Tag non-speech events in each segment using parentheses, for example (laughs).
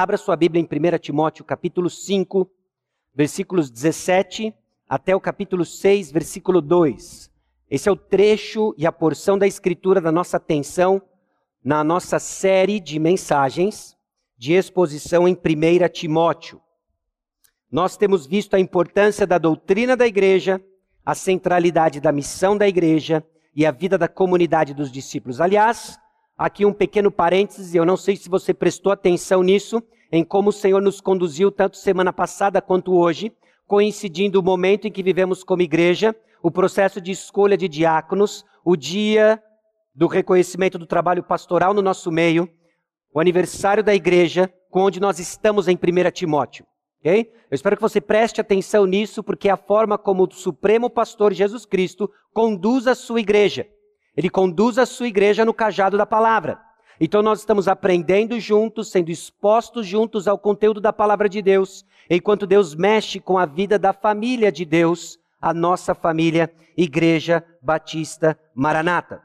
Abra sua Bíblia em 1 Timóteo, capítulo 5, versículos 17 até o capítulo 6, versículo 2. Esse é o trecho e a porção da escritura da nossa atenção na nossa série de mensagens de exposição em 1 Timóteo. Nós temos visto a importância da doutrina da igreja, a centralidade da missão da igreja e a vida da comunidade dos discípulos. Aliás, aqui um pequeno parênteses, eu não sei se você prestou atenção nisso, em como o Senhor nos conduziu tanto semana passada quanto hoje, coincidindo o momento em que vivemos como igreja, o processo de escolha de diáconos, o dia do reconhecimento do trabalho pastoral no nosso meio, o aniversário da igreja, com onde nós estamos em 1 Timóteo. Okay? Eu espero que você preste atenção nisso, porque é a forma como o Supremo Pastor Jesus Cristo conduz a sua igreja. Ele conduz a sua igreja no cajado da palavra. Então nós estamos aprendendo juntos, sendo expostos juntos ao conteúdo da palavra de Deus, enquanto Deus mexe com a vida da família de Deus, a nossa família, Igreja Batista Maranata.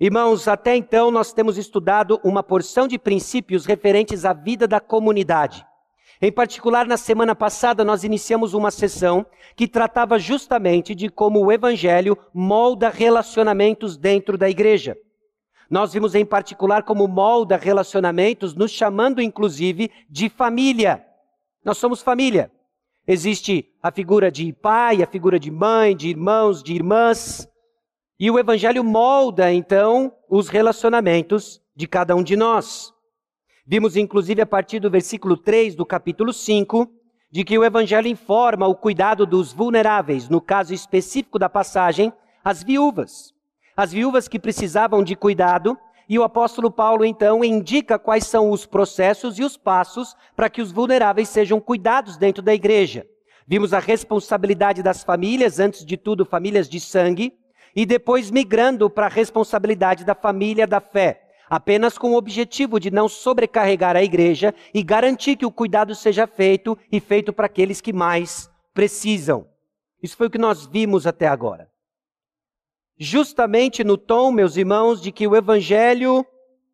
Irmãos, até então nós temos estudado uma porção de princípios referentes à vida da comunidade. Em particular, na semana passada, nós iniciamos uma sessão que tratava justamente de como o Evangelho molda relacionamentos dentro da igreja. Nós vimos em particular como molda relacionamentos, nos chamando inclusive de família. Nós somos família. Existe a figura de pai, a figura de mãe, de irmãos, de irmãs. E o Evangelho molda, então, os relacionamentos de cada um de nós. Vimos, inclusive, a partir do versículo 3 do capítulo 5, de que o Evangelho informa o cuidado dos vulneráveis, no caso específico da passagem, as viúvas. As viúvas que precisavam de cuidado, e o apóstolo Paulo, então, indica quais são os processos e os passos para que os vulneráveis sejam cuidados dentro da igreja. Vimos a responsabilidade das famílias, antes de tudo, famílias de sangue, e depois migrando para a responsabilidade da família da fé, apenas com o objetivo de não sobrecarregar a igreja e garantir que o cuidado seja feito e feito para aqueles que mais precisam. Isso foi o que nós vimos até agora. Justamente no tom, meus irmãos, de que o evangelho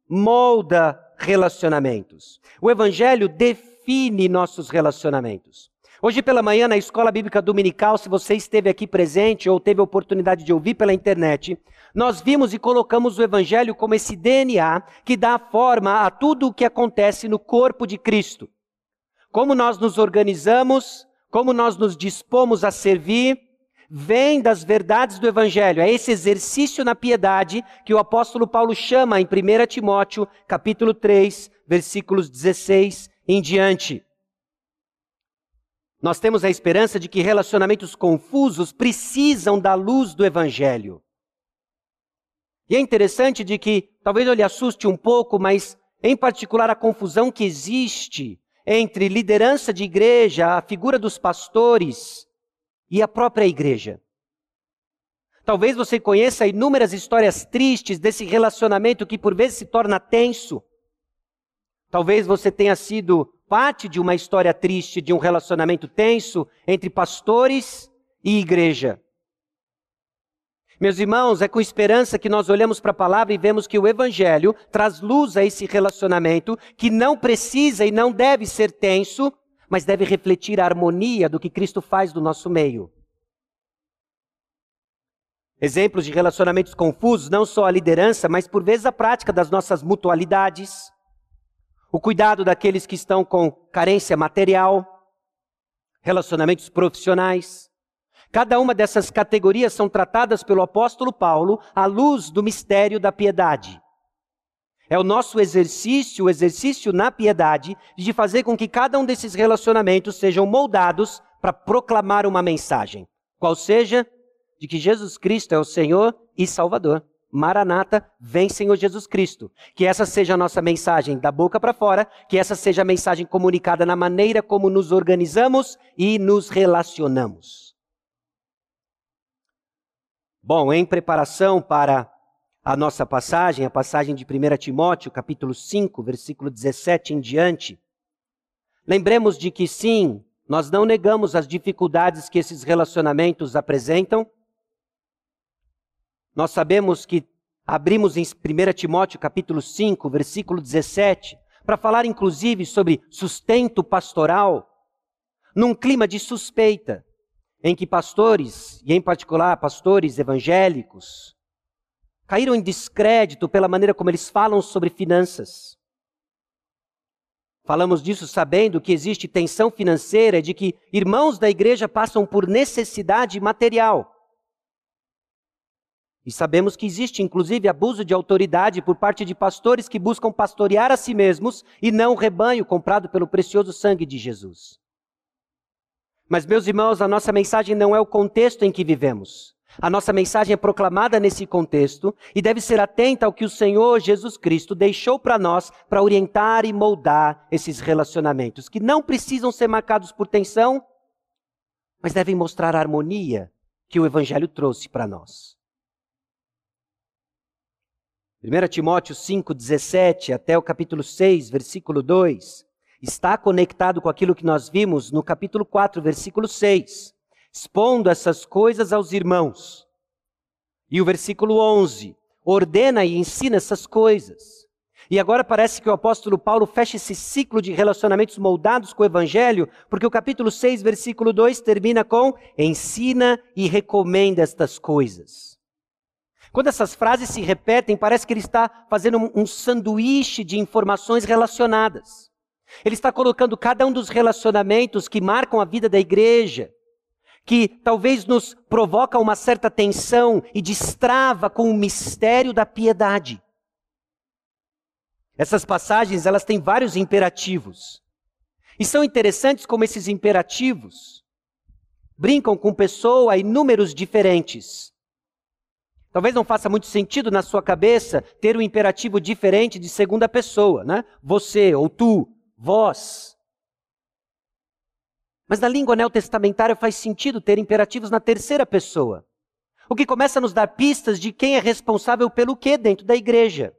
molda relacionamentos. O evangelho define nossos relacionamentos. Hoje pela manhã, na escola bíblica dominical, se você esteve aqui presente ou teve a oportunidade de ouvir pela internet, nós vimos e colocamos o Evangelho como esse DNA que dá forma a tudo o que acontece no corpo de Cristo. Como nós nos organizamos, como nós nos dispomos a servir, vem das verdades do Evangelho. É esse exercício na piedade que o apóstolo Paulo chama em 1 Timóteo, capítulo 3, versículos 16 em diante. Nós temos a esperança de que relacionamentos confusos precisam da luz do Evangelho. E é interessante de que, talvez eu lhe assuste um pouco, mas em particular a confusão que existe entre liderança de igreja, a figura dos pastores e a própria igreja. Talvez você conheça inúmeras histórias tristes desse relacionamento que por vezes se torna tenso. Talvez você tenha sido parte de uma história triste de um relacionamento tenso entre pastores e igreja. Meus irmãos, é com esperança que nós olhamos para a palavra e vemos que o Evangelho traz luz a esse relacionamento que não precisa e não deve ser tenso, mas deve refletir a harmonia do que Cristo faz do nosso meio. Exemplos de relacionamentos confusos, não só a liderança, mas por vezes a prática das nossas mutualidades, o cuidado daqueles que estão com carência material, relacionamentos profissionais. Cada uma dessas categorias são tratadas pelo apóstolo Paulo à luz do mistério da piedade. É o nosso exercício, o exercício na piedade, de fazer com que cada um desses relacionamentos sejam moldados para proclamar uma mensagem, qual seja de que Jesus Cristo é o Senhor e Salvador. Maranata, vem Senhor Jesus Cristo. Que essa seja a nossa mensagem da boca para fora, que essa seja a mensagem comunicada na maneira como nos organizamos e nos relacionamos. Bom, em preparação para a nossa passagem, a passagem de 1 Timóteo, capítulo 5, versículo 17 em diante, lembremos de que sim, nós não negamos as dificuldades que esses relacionamentos apresentam, nós sabemos que abrimos em 1 Timóteo capítulo 5, versículo 17, para falar inclusive sobre sustento pastoral, num clima de suspeita, em que pastores, e em particular pastores evangélicos, caíram em descrédito pela maneira como eles falam sobre finanças. Falamos disso sabendo que existe tensão financeira, de que irmãos da igreja passam por necessidade material. E sabemos que existe, inclusive, abuso de autoridade por parte de pastores que buscam pastorear a si mesmos e não o rebanho comprado pelo precioso sangue de Jesus. Mas, meus irmãos, a nossa mensagem não é o contexto em que vivemos. A nossa mensagem é proclamada nesse contexto e deve ser atenta ao que o Senhor Jesus Cristo deixou para nós para orientar e moldar esses relacionamentos, que não precisam ser marcados por tensão, mas devem mostrar a harmonia que o Evangelho trouxe para nós. 1 Timóteo 5, 17 até o capítulo 6, versículo 2, está conectado com aquilo que nós vimos no capítulo 4, versículo 6 expondo essas coisas aos irmãos. E o versículo 11, ordena e ensina essas coisas. E agora parece que o apóstolo Paulo fecha esse ciclo de relacionamentos moldados com o evangelho, porque o capítulo 6, versículo 2 termina com ensina e recomenda estas coisas. Quando essas frases se repetem, parece que ele está fazendo um sanduíche de informações relacionadas. Ele está colocando cada um dos relacionamentos que marcam a vida da igreja, que talvez nos provoca uma certa tensão e destrava com o mistério da piedade. Essas passagens, elas têm vários imperativos. E são interessantes como esses imperativos brincam com pessoa e números diferentes. Talvez não faça muito sentido na sua cabeça ter um imperativo diferente de segunda pessoa, né? Você ou tu, vós. Mas na língua neotestamentária faz sentido ter imperativos na terceira pessoa. O que começa a nos dar pistas de quem é responsável pelo que dentro da igreja.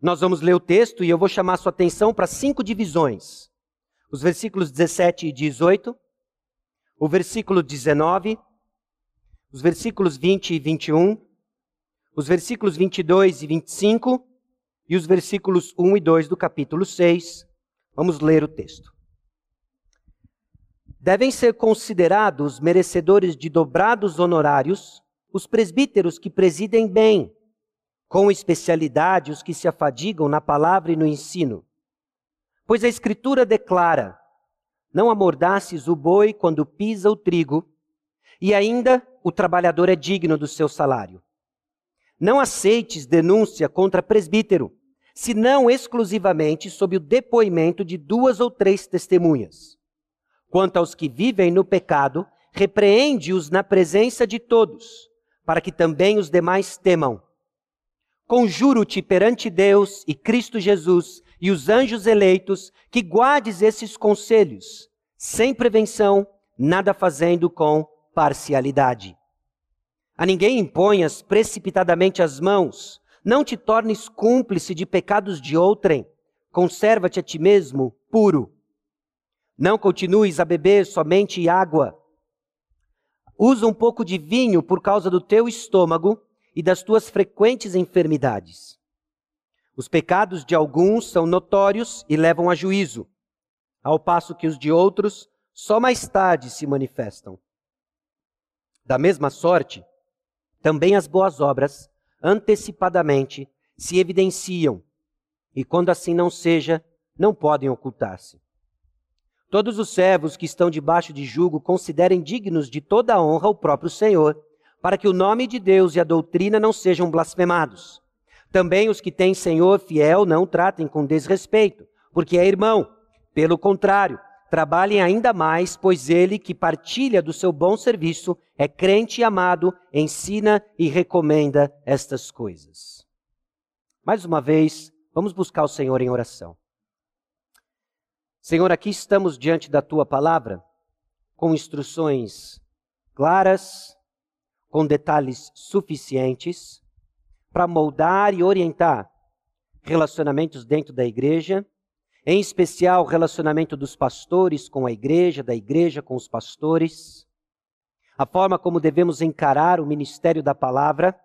Nós vamos ler o texto e eu vou chamar a sua atenção para cinco divisões. Os versículos 17 e 18, o versículo 19, os versículos 20 e 21, os versículos 22 e 25 e os versículos 1 e 2 do capítulo 6. Vamos ler o texto devem ser considerados merecedores de dobrados honorários os presbíteros que presidem bem, com especialidade os que se afadigam na palavra e no ensino. Pois a Escritura declara: Não amordaces o boi quando pisa o trigo, e ainda o trabalhador é digno do seu salário. Não aceites denúncia contra presbítero, senão exclusivamente sob o depoimento de duas ou três testemunhas. Quanto aos que vivem no pecado, repreende-os na presença de todos, para que também os demais temam. Conjuro-te perante Deus e Cristo Jesus e os anjos eleitos que guardes esses conselhos, sem prevenção, nada fazendo com parcialidade. A ninguém imponhas precipitadamente as mãos, não te tornes cúmplice de pecados de outrem, conserva-te a ti mesmo puro. Não continues a beber somente água. Usa um pouco de vinho por causa do teu estômago e das tuas frequentes enfermidades. Os pecados de alguns são notórios e levam a juízo, ao passo que os de outros só mais tarde se manifestam. Da mesma sorte, também as boas obras, antecipadamente, se evidenciam, e quando assim não seja, não podem ocultar-se. Todos os servos que estão debaixo de jugo considerem dignos de toda a honra o próprio Senhor, para que o nome de Deus e a doutrina não sejam blasfemados. Também os que têm Senhor fiel não tratem com desrespeito, porque é irmão. Pelo contrário, trabalhem ainda mais, pois ele que partilha do seu bom serviço é crente e amado, ensina e recomenda estas coisas. Mais uma vez, vamos buscar o Senhor em oração. Senhor, aqui estamos diante da tua palavra, com instruções claras, com detalhes suficientes para moldar e orientar relacionamentos dentro da igreja, em especial o relacionamento dos pastores com a igreja, da igreja com os pastores, a forma como devemos encarar o ministério da palavra.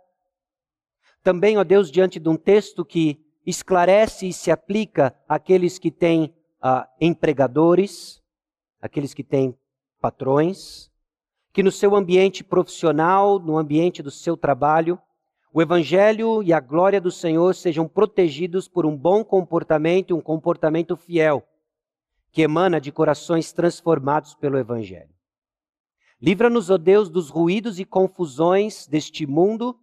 Também, ó Deus, diante de um texto que esclarece e se aplica àqueles que têm uh, empregadores, aqueles que têm patrões, que no seu ambiente profissional, no ambiente do seu trabalho, o Evangelho e a glória do Senhor sejam protegidos por um bom comportamento e um comportamento fiel, que emana de corações transformados pelo Evangelho. Livra-nos, ó Deus, dos ruídos e confusões deste mundo,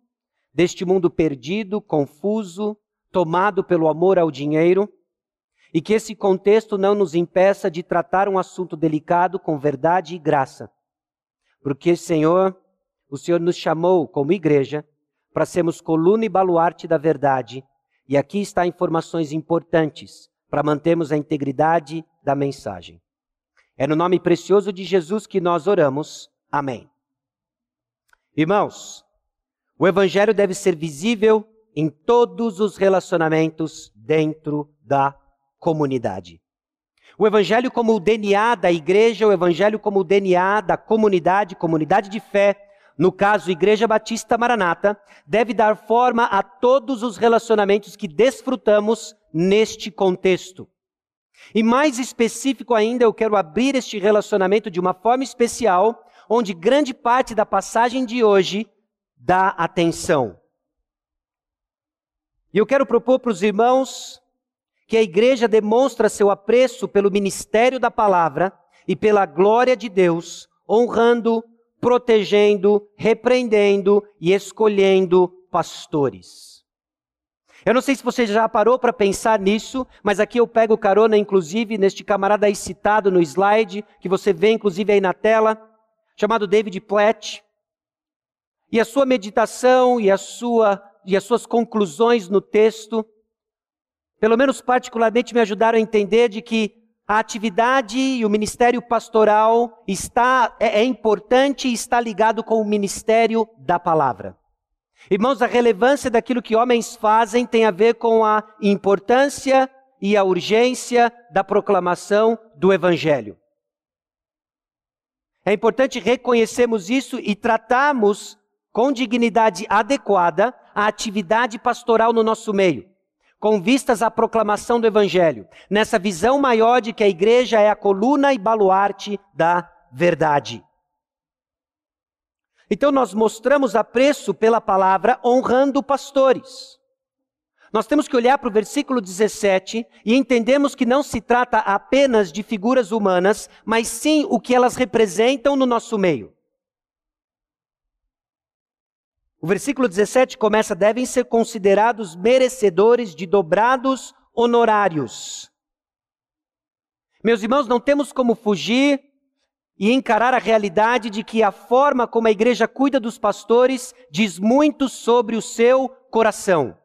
deste mundo perdido, confuso, tomado pelo amor ao dinheiro, e que esse contexto não nos impeça de tratar um assunto delicado com verdade e graça. Porque, Senhor, o Senhor nos chamou como igreja para sermos coluna e baluarte da verdade, e aqui está informações importantes para mantermos a integridade da mensagem. É no nome precioso de Jesus que nós oramos. Amém. Irmãos, o Evangelho deve ser visível em todos os relacionamentos dentro da comunidade. O Evangelho como o DNA da igreja, o Evangelho como o DNA da comunidade, comunidade de fé, no caso Igreja Batista Maranata, deve dar forma a todos os relacionamentos que desfrutamos neste contexto. E mais específico ainda, eu quero abrir este relacionamento de uma forma especial, onde grande parte da passagem de hoje dá atenção. E eu quero propor para os irmãos que a igreja demonstra seu apreço pelo ministério da palavra e pela glória de Deus, honrando, protegendo, repreendendo e escolhendo pastores. Eu não sei se você já parou para pensar nisso, mas aqui eu pego carona, inclusive, neste camarada aí citado no slide, que você vê, inclusive, aí na tela, chamado David Platt. E a sua meditação e, a sua, e as suas conclusões no texto, pelo menos particularmente, me ajudaram a entender de que a atividade e o ministério pastoral está, é, é importante e está ligado com o ministério da palavra. Irmãos, a relevância daquilo que homens fazem tem a ver com a importância e a urgência da proclamação do Evangelho. É importante reconhecermos isso e tratarmos com dignidade adequada a atividade pastoral no nosso meio, com vistas à proclamação do Evangelho, nessa visão maior de que a igreja é a coluna e baluarte da verdade. Então nós mostramos apreço pela palavra honrando pastores. Nós temos que olhar para o versículo 17 e entendemos que não se trata apenas de figuras humanas, mas sim o que elas representam no nosso meio. O versículo 17 começa: devem ser considerados merecedores de dobrados honorários. Meus irmãos, não temos como fugir e encarar a realidade de que a forma como a igreja cuida dos pastores diz muito sobre o seu coração.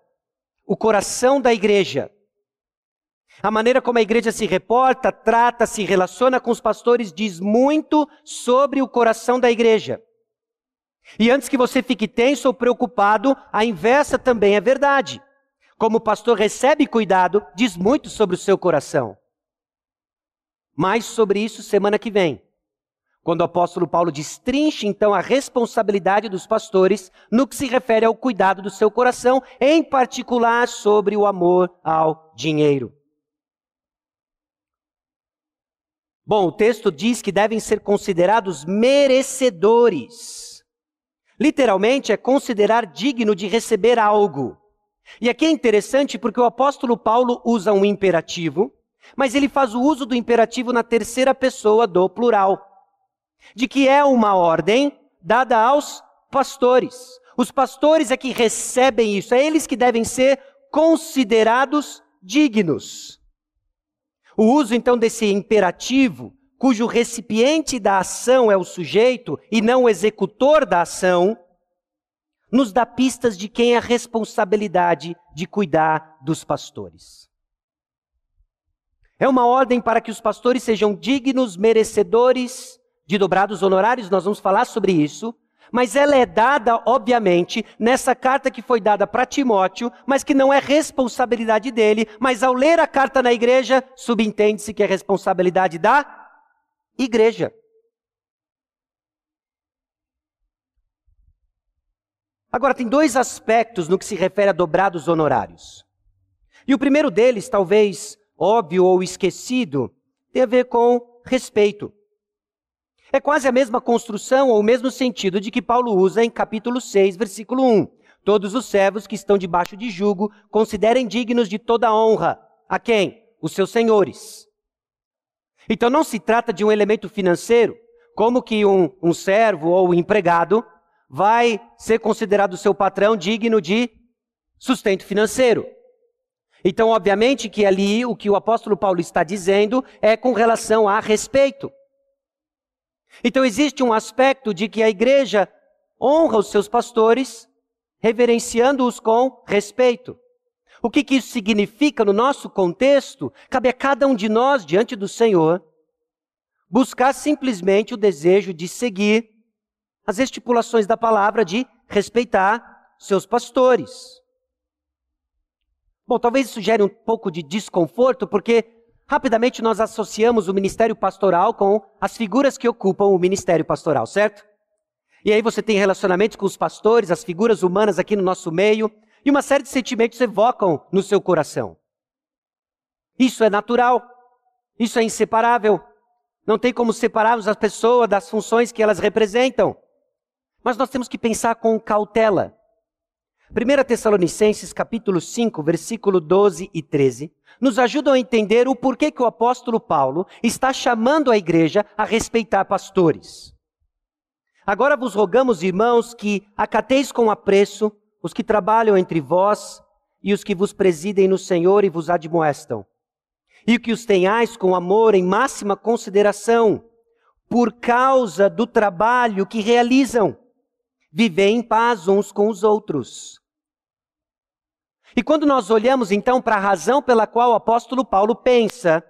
O coração da igreja. A maneira como a igreja se reporta, trata, se relaciona com os pastores diz muito sobre o coração da igreja. E antes que você fique tenso ou preocupado, a inversa também é verdade. Como o pastor recebe cuidado, diz muito sobre o seu coração. Mais sobre isso semana que vem quando o apóstolo Paulo destrincha então a responsabilidade dos pastores no que se refere ao cuidado do seu coração, em particular sobre o amor ao dinheiro. Bom, o texto diz que devem ser considerados merecedores. Literalmente é considerar digno de receber algo. E aqui é interessante porque o apóstolo Paulo usa um imperativo, mas ele faz o uso do imperativo na terceira pessoa do plural de que é uma ordem dada aos pastores. Os pastores é que recebem isso, é eles que devem ser considerados dignos. O uso então desse imperativo, cujo recipiente da ação é o sujeito e não o executor da ação, nos dá pistas de quem é a responsabilidade de cuidar dos pastores. É uma ordem para que os pastores sejam dignos, merecedores de dobrados honorários, nós vamos falar sobre isso, mas ela é dada, obviamente, nessa carta que foi dada para Timóteo, mas que não é responsabilidade dele, mas ao ler a carta na igreja, subentende-se que é responsabilidade da igreja. Agora, tem dois aspectos no que se refere a dobrados honorários. E o primeiro deles, talvez óbvio ou esquecido, tem a ver com respeito. É quase a mesma construção ou o mesmo sentido de que Paulo usa em capítulo 6, versículo 1. Todos os servos que estão debaixo de jugo considerem dignos de toda honra. A quem? Os seus senhores. Então não se trata de um elemento financeiro, como que um, um servo ou um empregado vai ser considerado seu patrão digno de sustento financeiro. Então, obviamente que ali o que o apóstolo Paulo está dizendo é com relação a respeito. Então existe um aspecto de que a igreja honra os seus pastores, reverenciando-os com respeito. O que, que isso significa no nosso contexto? Cabe a cada um de nós, diante do Senhor, buscar simplesmente o desejo de seguir as estipulações da palavra, de respeitar seus pastores. Bom, talvez isso gere um pouco de desconforto, porque Rapidamente nós associamos o ministério pastoral com as figuras que ocupam o ministério pastoral, certo? E aí você tem relacionamentos com os pastores, as figuras humanas aqui no nosso meio, e uma série de sentimentos evocam no seu coração. Isso é natural, isso é inseparável. Não tem como separarmos as pessoas das funções que elas representam. Mas nós temos que pensar com cautela. 1 Tessalonicenses capítulo 5, versículo 12 e 13, nos ajudam a entender o porquê que o apóstolo Paulo está chamando a igreja a respeitar pastores. Agora vos rogamos, irmãos, que acateis com apreço os que trabalham entre vós e os que vos presidem no Senhor e vos admoestam, e que os tenhais com amor em máxima consideração, por causa do trabalho que realizam. Vivei em paz uns com os outros. E quando nós olhamos então para a razão pela qual o apóstolo Paulo pensa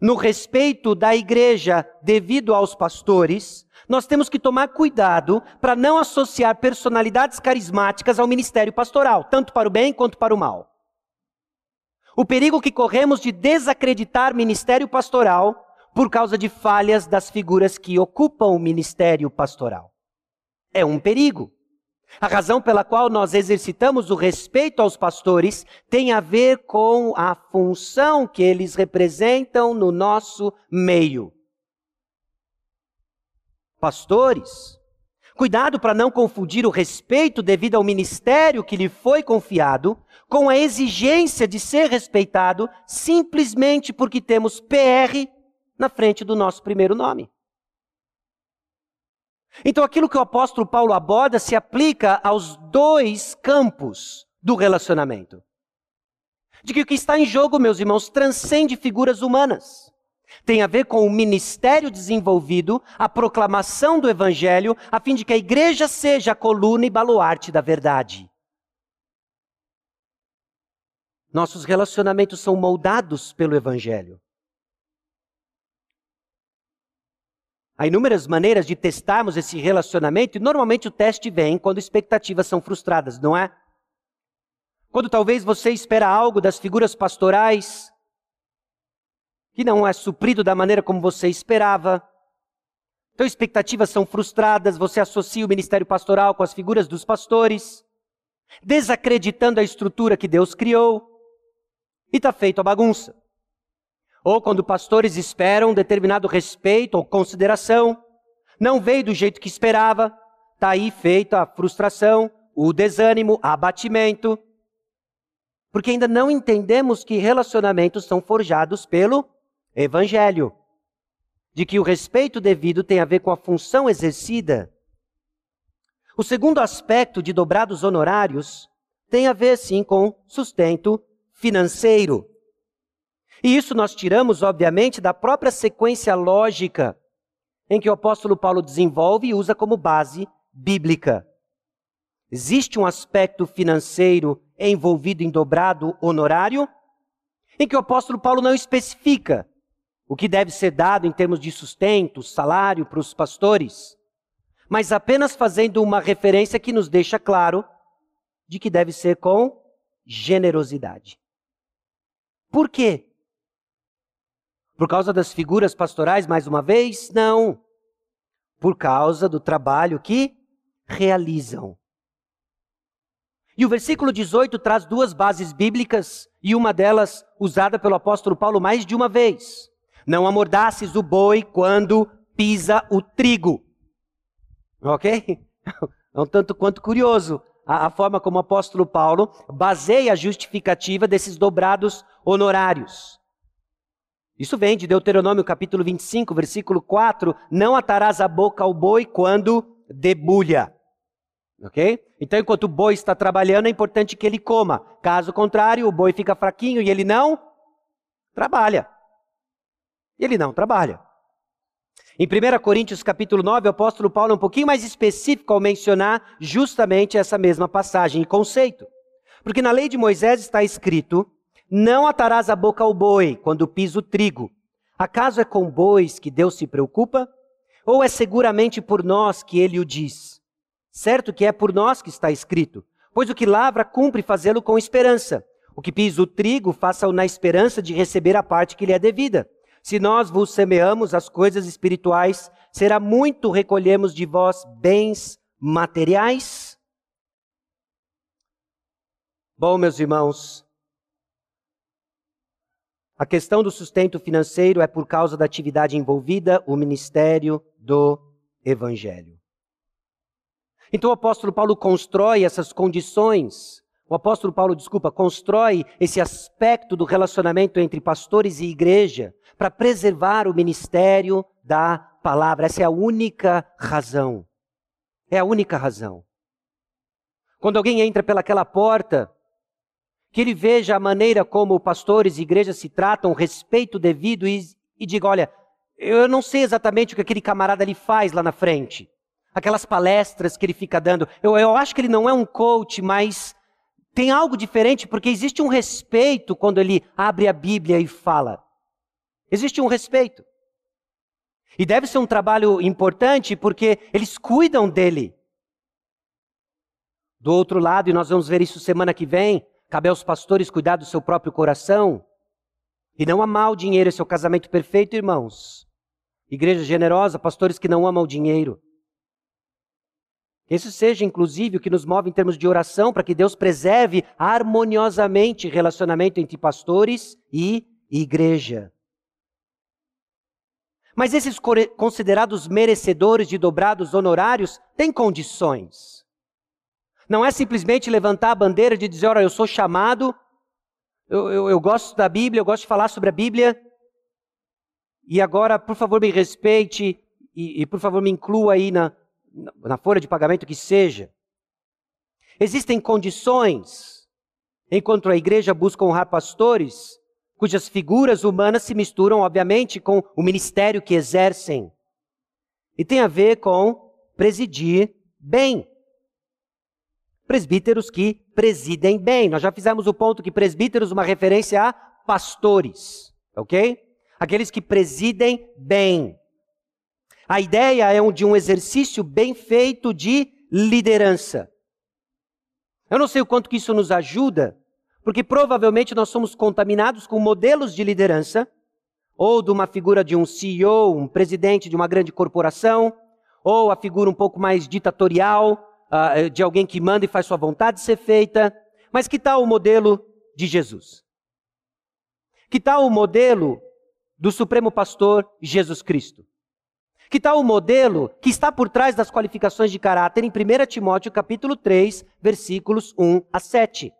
no respeito da igreja devido aos pastores, nós temos que tomar cuidado para não associar personalidades carismáticas ao ministério pastoral, tanto para o bem quanto para o mal. O perigo que corremos de desacreditar ministério pastoral por causa de falhas das figuras que ocupam o ministério pastoral. É um perigo. A razão pela qual nós exercitamos o respeito aos pastores tem a ver com a função que eles representam no nosso meio. Pastores, cuidado para não confundir o respeito devido ao ministério que lhe foi confiado com a exigência de ser respeitado simplesmente porque temos PR na frente do nosso primeiro nome. Então, aquilo que o apóstolo Paulo aborda se aplica aos dois campos do relacionamento. De que o que está em jogo, meus irmãos, transcende figuras humanas. Tem a ver com o ministério desenvolvido, a proclamação do evangelho, a fim de que a igreja seja a coluna e baluarte da verdade. Nossos relacionamentos são moldados pelo evangelho. Há inúmeras maneiras de testarmos esse relacionamento e normalmente o teste vem quando expectativas são frustradas, não é? Quando talvez você espera algo das figuras pastorais que não é suprido da maneira como você esperava. Então expectativas são frustradas, você associa o ministério pastoral com as figuras dos pastores, desacreditando a estrutura que Deus criou, e está feito a bagunça. Ou quando pastores esperam determinado respeito ou consideração, não veio do jeito que esperava, está aí feita a frustração, o desânimo, abatimento. Porque ainda não entendemos que relacionamentos são forjados pelo Evangelho. De que o respeito devido tem a ver com a função exercida. O segundo aspecto de dobrados honorários tem a ver, sim, com sustento financeiro. E isso nós tiramos, obviamente, da própria sequência lógica em que o apóstolo Paulo desenvolve e usa como base bíblica. Existe um aspecto financeiro envolvido em dobrado honorário, em que o apóstolo Paulo não especifica o que deve ser dado em termos de sustento, salário para os pastores, mas apenas fazendo uma referência que nos deixa claro de que deve ser com generosidade. Por quê? Por causa das figuras pastorais, mais uma vez? Não. Por causa do trabalho que realizam. E o versículo 18 traz duas bases bíblicas, e uma delas usada pelo apóstolo Paulo mais de uma vez. Não amordaces o boi quando pisa o trigo. Ok? (laughs) É um tanto quanto curioso a, a forma como o apóstolo Paulo baseia a justificativa desses dobrados honorários. Isso vem de Deuteronômio capítulo 25, versículo 4: Não atarás a boca ao boi quando debulha. Ok? Então, enquanto o boi está trabalhando, é importante que ele coma. Caso contrário, o boi fica fraquinho e ele não trabalha. Ele não trabalha. Em 1 Coríntios capítulo 9, o apóstolo Paulo é um pouquinho mais específico ao mencionar justamente essa mesma passagem e conceito. Porque na lei de Moisés está escrito: Não atarás a boca ao boi quando pisa o trigo. Acaso é com bois que Deus se preocupa? Ou é seguramente por nós que ele o diz? Certo que é por nós que está escrito, pois o que lavra cumpre fazê-lo com esperança. O que pisa o trigo, faça-o na esperança de receber a parte que lhe é devida. Se nós vos semeamos as coisas espirituais, será muito recolhemos de vós bens materiais? Bom, meus irmãos, a questão do sustento financeiro é por causa da atividade envolvida, o ministério do Evangelho. Então o apóstolo Paulo constrói essas condições, o apóstolo Paulo, desculpa, constrói esse aspecto do relacionamento entre pastores e igreja para preservar o ministério da palavra. Essa é a única razão. É a única razão. Quando alguém entra pelaquela porta, que ele veja a maneira como pastores e igrejas se tratam, respeito devido e, e diga: olha, eu não sei exatamente o que aquele camarada ali faz lá na frente. Aquelas palestras que ele fica dando. Eu, eu acho que ele não é um coach, mas tem algo diferente, porque existe um respeito quando ele abre a Bíblia e fala. Existe um respeito. E deve ser um trabalho importante porque eles cuidam dele. Do outro lado, e nós vamos ver isso semana que vem, cabe aos pastores cuidar do seu próprio coração. E não amar o dinheiro, esse é o casamento perfeito, irmãos. Igreja generosa, pastores que não amam o dinheiro. Isso seja, inclusive, o que nos move em termos de oração, para que Deus preserve harmoniosamente o relacionamento entre pastores e igreja. Mas esses considerados merecedores de dobrados honorários têm condições. Não é simplesmente levantar a bandeira de dizer, olha, eu sou chamado, eu, eu, eu gosto da Bíblia, eu gosto de falar sobre a Bíblia, e agora, por favor, me respeite e, e por favor, me inclua aí na, na folha de pagamento que seja. Existem condições, enquanto a igreja busca honrar pastores, cujas figuras humanas se misturam, obviamente, com o ministério que exercem. E tem a ver com presidir bem. Presbíteros que presidem bem. Nós já fizemos o ponto que presbíteros, uma referência a pastores, ok? Aqueles que presidem bem. A ideia é de um exercício bem feito de liderança. Eu não sei o quanto que isso nos ajuda, porque provavelmente nós somos contaminados com modelos de liderança, ou de uma figura de um CEO, um presidente de uma grande corporação, ou a figura um pouco mais ditatorial, uh, de alguém que manda e faz sua vontade ser feita. Mas que tal o modelo de Jesus? Que tal o modelo do Supremo Pastor Jesus Cristo? Que tal o modelo que está por trás das qualificações de caráter em 1 Timóteo capítulo 3, versículos 1 a 7?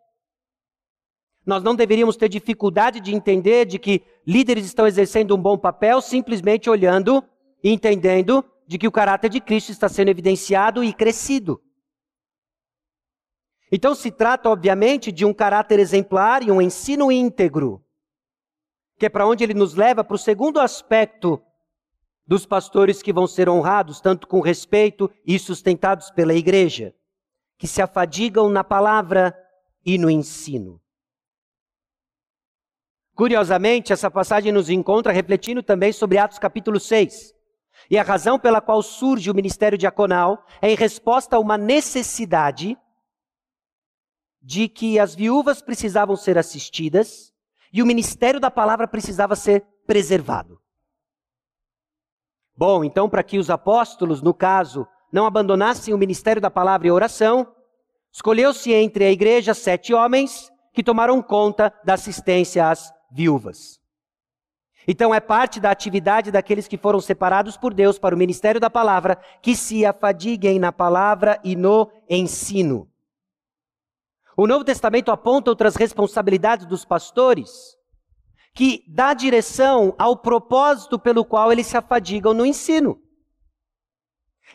Nós não deveríamos ter dificuldade de entender de que líderes estão exercendo um bom papel simplesmente olhando e entendendo de que o caráter de Cristo está sendo evidenciado e crescido. Então se trata, obviamente, de um caráter exemplar e um ensino íntegro, que é para onde ele nos leva para o segundo aspecto dos pastores que vão ser honrados, tanto com respeito e sustentados pela igreja, que se afadigam na palavra e no ensino. Curiosamente, essa passagem nos encontra refletindo também sobre Atos capítulo 6. E a razão pela qual surge o ministério diaconal é em resposta a uma necessidade de que as viúvas precisavam ser assistidas e o ministério da palavra precisava ser preservado. Bom, então, para que os apóstolos, no caso, não abandonassem o ministério da palavra e oração, Escolheu-se entre a igreja sete homens que tomaram conta da assistência às viúvas. Então é parte da atividade daqueles que foram separados por Deus para o ministério da palavra que se afadiguem na palavra e no ensino. O Novo Testamento aponta outras responsabilidades dos pastores, que dá direção ao propósito pelo qual eles se afadigam no ensino.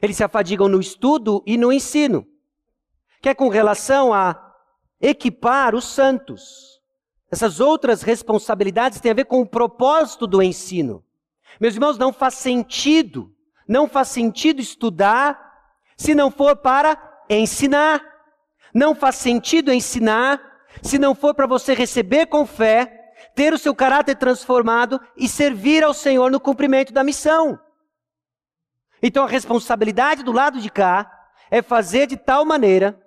Eles se afadigam no estudo e no ensino, que é com relação a equipar os santos. Essas outras responsabilidades têm a ver com o propósito do ensino. Meus irmãos, não faz sentido, não faz sentido estudar se não for para ensinar. Não faz sentido ensinar se não for para você receber com fé, ter o seu caráter transformado e servir ao Senhor no cumprimento da missão. Então a responsabilidade do lado de cá é fazer de tal maneira,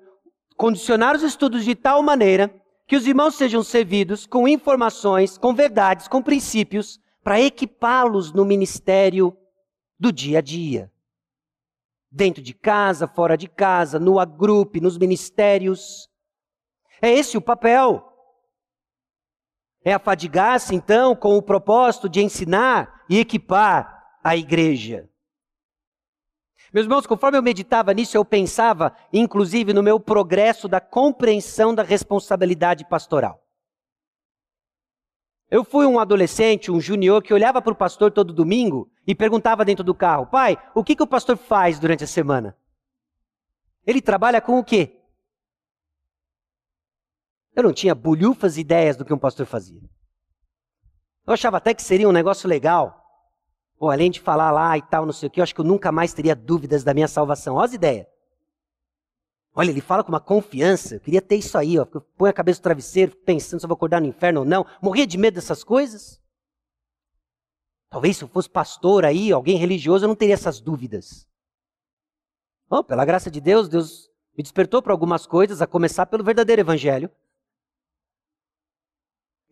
condicionar os estudos de tal maneira, que os irmãos sejam servidos com informações, com verdades, com princípios, para equipá-los no ministério do dia a dia dentro de casa, fora de casa, no agrupe, nos ministérios. É esse o papel. É afadigar-se, então, com o propósito de ensinar e equipar a igreja. Meus irmãos, conforme eu meditava nisso, eu pensava, inclusive, no meu progresso da compreensão da responsabilidade pastoral. Eu fui um adolescente, um junior, que olhava para o pastor todo domingo e perguntava dentro do carro: Pai, o que, que o pastor faz durante a semana? Ele trabalha com o quê? Eu não tinha bolhufas ideias do que um pastor fazia. Eu achava até que seria um negócio legal. Pô, além de falar lá e tal, não sei o que, eu acho que eu nunca mais teria dúvidas da minha salvação. Olha as ideias. Olha, ele fala com uma confiança. Eu queria ter isso aí, ó. Ponho a cabeça no travesseiro, pensando se eu vou acordar no inferno ou não. Morria de medo dessas coisas. Talvez se eu fosse pastor aí, alguém religioso, eu não teria essas dúvidas. Oh, pela graça de Deus, Deus me despertou para algumas coisas, a começar pelo verdadeiro evangelho.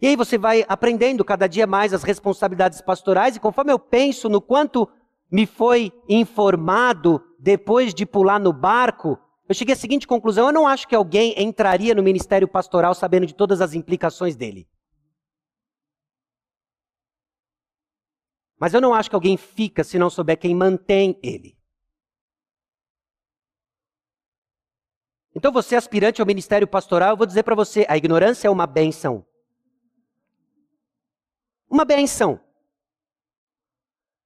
E aí você vai aprendendo cada dia mais as responsabilidades pastorais, e conforme eu penso no quanto me foi informado depois de pular no barco, eu cheguei à seguinte conclusão: eu não acho que alguém entraria no ministério pastoral sabendo de todas as implicações dele. Mas eu não acho que alguém fica se não souber quem mantém ele. Então, você aspirante ao ministério pastoral, eu vou dizer para você: a ignorância é uma benção. Uma benção.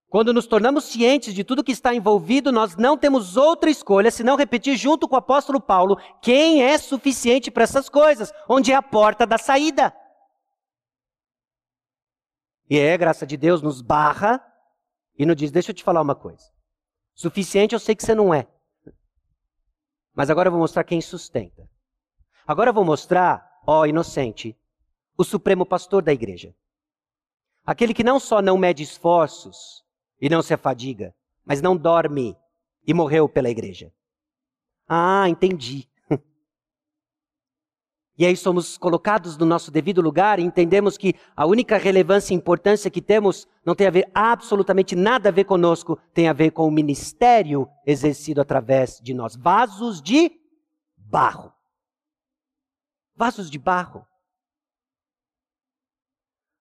Quando nos tornamos cientes de tudo que está envolvido, nós não temos outra escolha senão repetir junto com o apóstolo Paulo quem é suficiente para essas coisas, onde é a porta da saída. E é, graça de Deus, nos barra e nos diz: Deixa eu te falar uma coisa. Suficiente eu sei que você não é. Mas agora eu vou mostrar quem sustenta. Agora eu vou mostrar, ó inocente, o supremo pastor da igreja. Aquele que não só não mede esforços, e não se afadiga, mas não dorme e morreu pela igreja. Ah, entendi. E aí somos colocados no nosso devido lugar e entendemos que a única relevância e importância que temos não tem a ver absolutamente nada a ver conosco, tem a ver com o ministério exercido através de nós. Vasos de barro. Vasos de barro.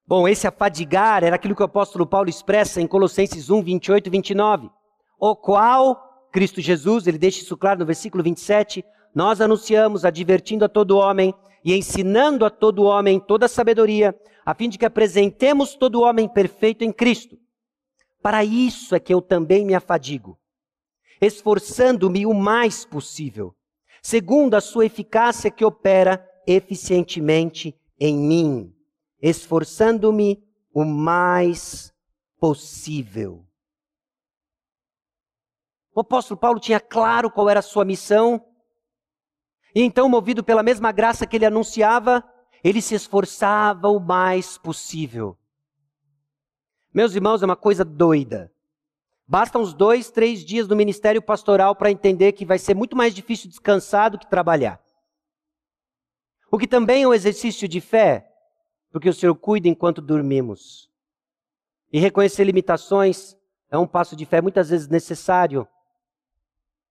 Bom, esse afadigar era aquilo que o apóstolo Paulo expressa em Colossenses 1, 28 e 29. O qual, Cristo Jesus, ele deixa isso claro no versículo 27, nós anunciamos, advertindo a todo homem e ensinando a todo homem toda sabedoria, a fim de que apresentemos todo homem perfeito em Cristo. Para isso é que eu também me afadigo, esforçando-me o mais possível, segundo a sua eficácia que opera eficientemente em mim esforçando-me o mais possível. O apóstolo Paulo tinha claro qual era a sua missão, e então, movido pela mesma graça que ele anunciava, ele se esforçava o mais possível. Meus irmãos, é uma coisa doida. Basta uns dois, três dias no ministério pastoral para entender que vai ser muito mais difícil descansar do que trabalhar. O que também é um exercício de fé, porque o Senhor cuida enquanto dormimos. E reconhecer limitações é um passo de fé muitas vezes necessário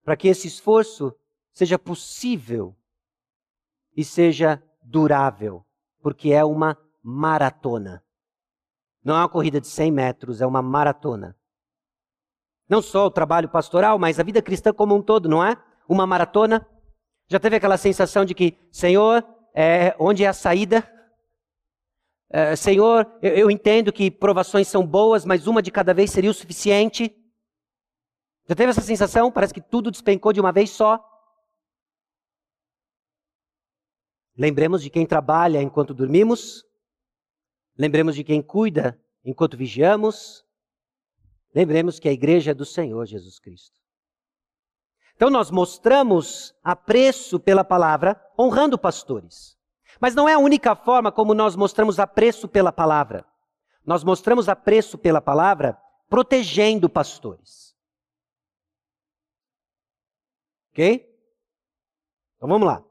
para que esse esforço seja possível e seja durável, porque é uma maratona. Não é uma corrida de 100 metros, é uma maratona. Não só o trabalho pastoral, mas a vida cristã como um todo, não é? Uma maratona. Já teve aquela sensação de que, Senhor, é, onde é a saída? É, Senhor, eu, eu entendo que provações são boas, mas uma de cada vez seria o suficiente. Já teve essa sensação? Parece que tudo despencou de uma vez só. Lembremos de quem trabalha enquanto dormimos. Lembremos de quem cuida enquanto vigiamos. Lembremos que a igreja é do Senhor Jesus Cristo. Então nós mostramos apreço pela palavra honrando pastores. Mas não é a única forma como nós mostramos apreço pela palavra. Nós mostramos apreço pela palavra protegendo pastores. Ok? Então vamos lá.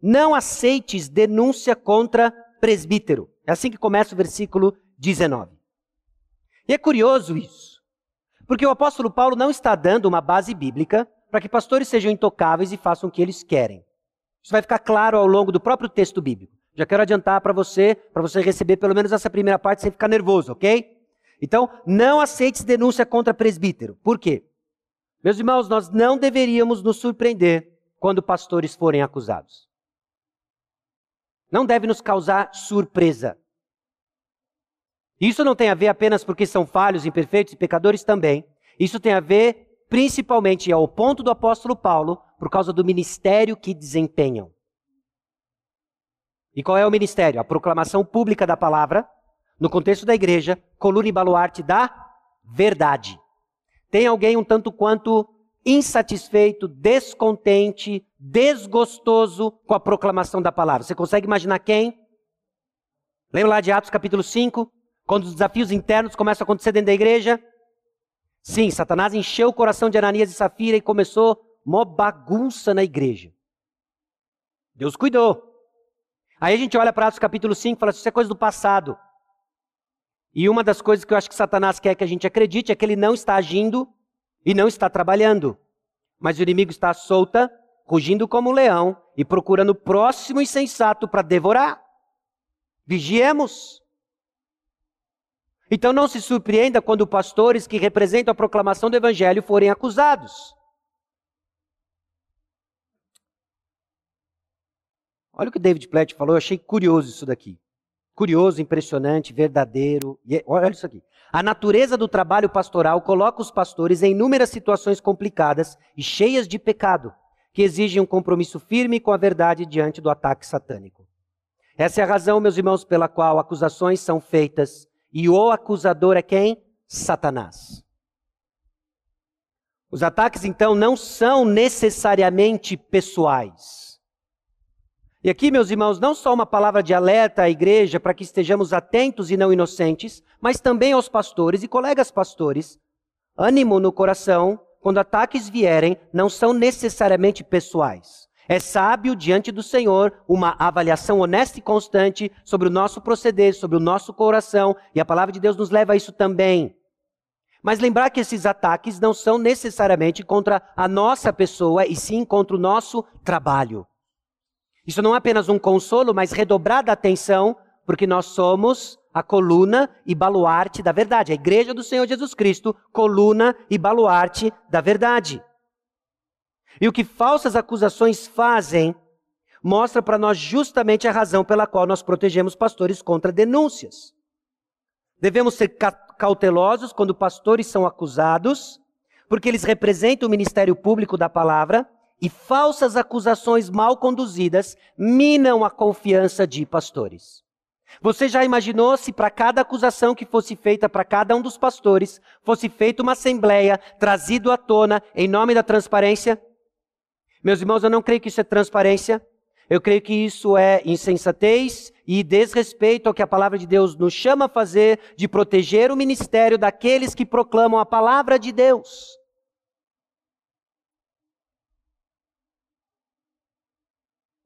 Não aceites denúncia contra presbítero. É assim que começa o versículo 19. E é curioso isso, porque o apóstolo Paulo não está dando uma base bíblica para que pastores sejam intocáveis e façam o que eles querem. Isso vai ficar claro ao longo do próprio texto bíblico. Já quero adiantar para você, para você receber pelo menos essa primeira parte sem ficar nervoso, ok? Então, não aceites denúncia contra presbítero. Por quê? Meus irmãos, nós não deveríamos nos surpreender quando pastores forem acusados. Não deve nos causar surpresa. Isso não tem a ver apenas porque são falhos, imperfeitos e pecadores também. Isso tem a ver principalmente ao ponto do apóstolo Paulo, por causa do ministério que desempenham. E qual é o ministério? A proclamação pública da palavra, no contexto da igreja, coluna e baluarte da verdade. Tem alguém um tanto quanto insatisfeito, descontente, desgostoso com a proclamação da palavra? Você consegue imaginar quem? Lembra lá de Atos capítulo 5? Quando os desafios internos começam a acontecer dentro da igreja? Sim, Satanás encheu o coração de Ananias e Safira e começou uma bagunça na igreja. Deus cuidou. Aí a gente olha para Atos capítulo 5 e fala: Isso é coisa do passado. E uma das coisas que eu acho que Satanás quer que a gente acredite é que ele não está agindo e não está trabalhando. Mas o inimigo está solta, rugindo como um leão e procurando o próximo insensato para devorar. Vigiemos. Então não se surpreenda quando pastores que representam a proclamação do evangelho forem acusados. Olha o que David Platt falou, eu achei curioso isso daqui. Curioso, impressionante, verdadeiro. É, olha isso aqui. A natureza do trabalho pastoral coloca os pastores em inúmeras situações complicadas e cheias de pecado, que exigem um compromisso firme com a verdade diante do ataque satânico. Essa é a razão, meus irmãos, pela qual acusações são feitas e o acusador é quem? Satanás. Os ataques, então, não são necessariamente pessoais. E aqui, meus irmãos, não só uma palavra de alerta à igreja para que estejamos atentos e não inocentes, mas também aos pastores e colegas pastores. Ânimo no coração, quando ataques vierem, não são necessariamente pessoais. É sábio diante do Senhor uma avaliação honesta e constante sobre o nosso proceder, sobre o nosso coração, e a palavra de Deus nos leva a isso também. Mas lembrar que esses ataques não são necessariamente contra a nossa pessoa, e sim contra o nosso trabalho. Isso não é apenas um consolo, mas redobrada atenção, porque nós somos a coluna e baluarte da verdade. A igreja do Senhor Jesus Cristo, coluna e baluarte da verdade. E o que falsas acusações fazem mostra para nós justamente a razão pela qual nós protegemos pastores contra denúncias. Devemos ser cautelosos quando pastores são acusados, porque eles representam o ministério público da palavra e falsas acusações mal conduzidas minam a confiança de pastores. Você já imaginou se para cada acusação que fosse feita para cada um dos pastores fosse feita uma assembleia, trazido à tona em nome da transparência? Meus irmãos, eu não creio que isso é transparência. Eu creio que isso é insensatez e desrespeito ao que a palavra de Deus nos chama a fazer, de proteger o ministério daqueles que proclamam a palavra de Deus.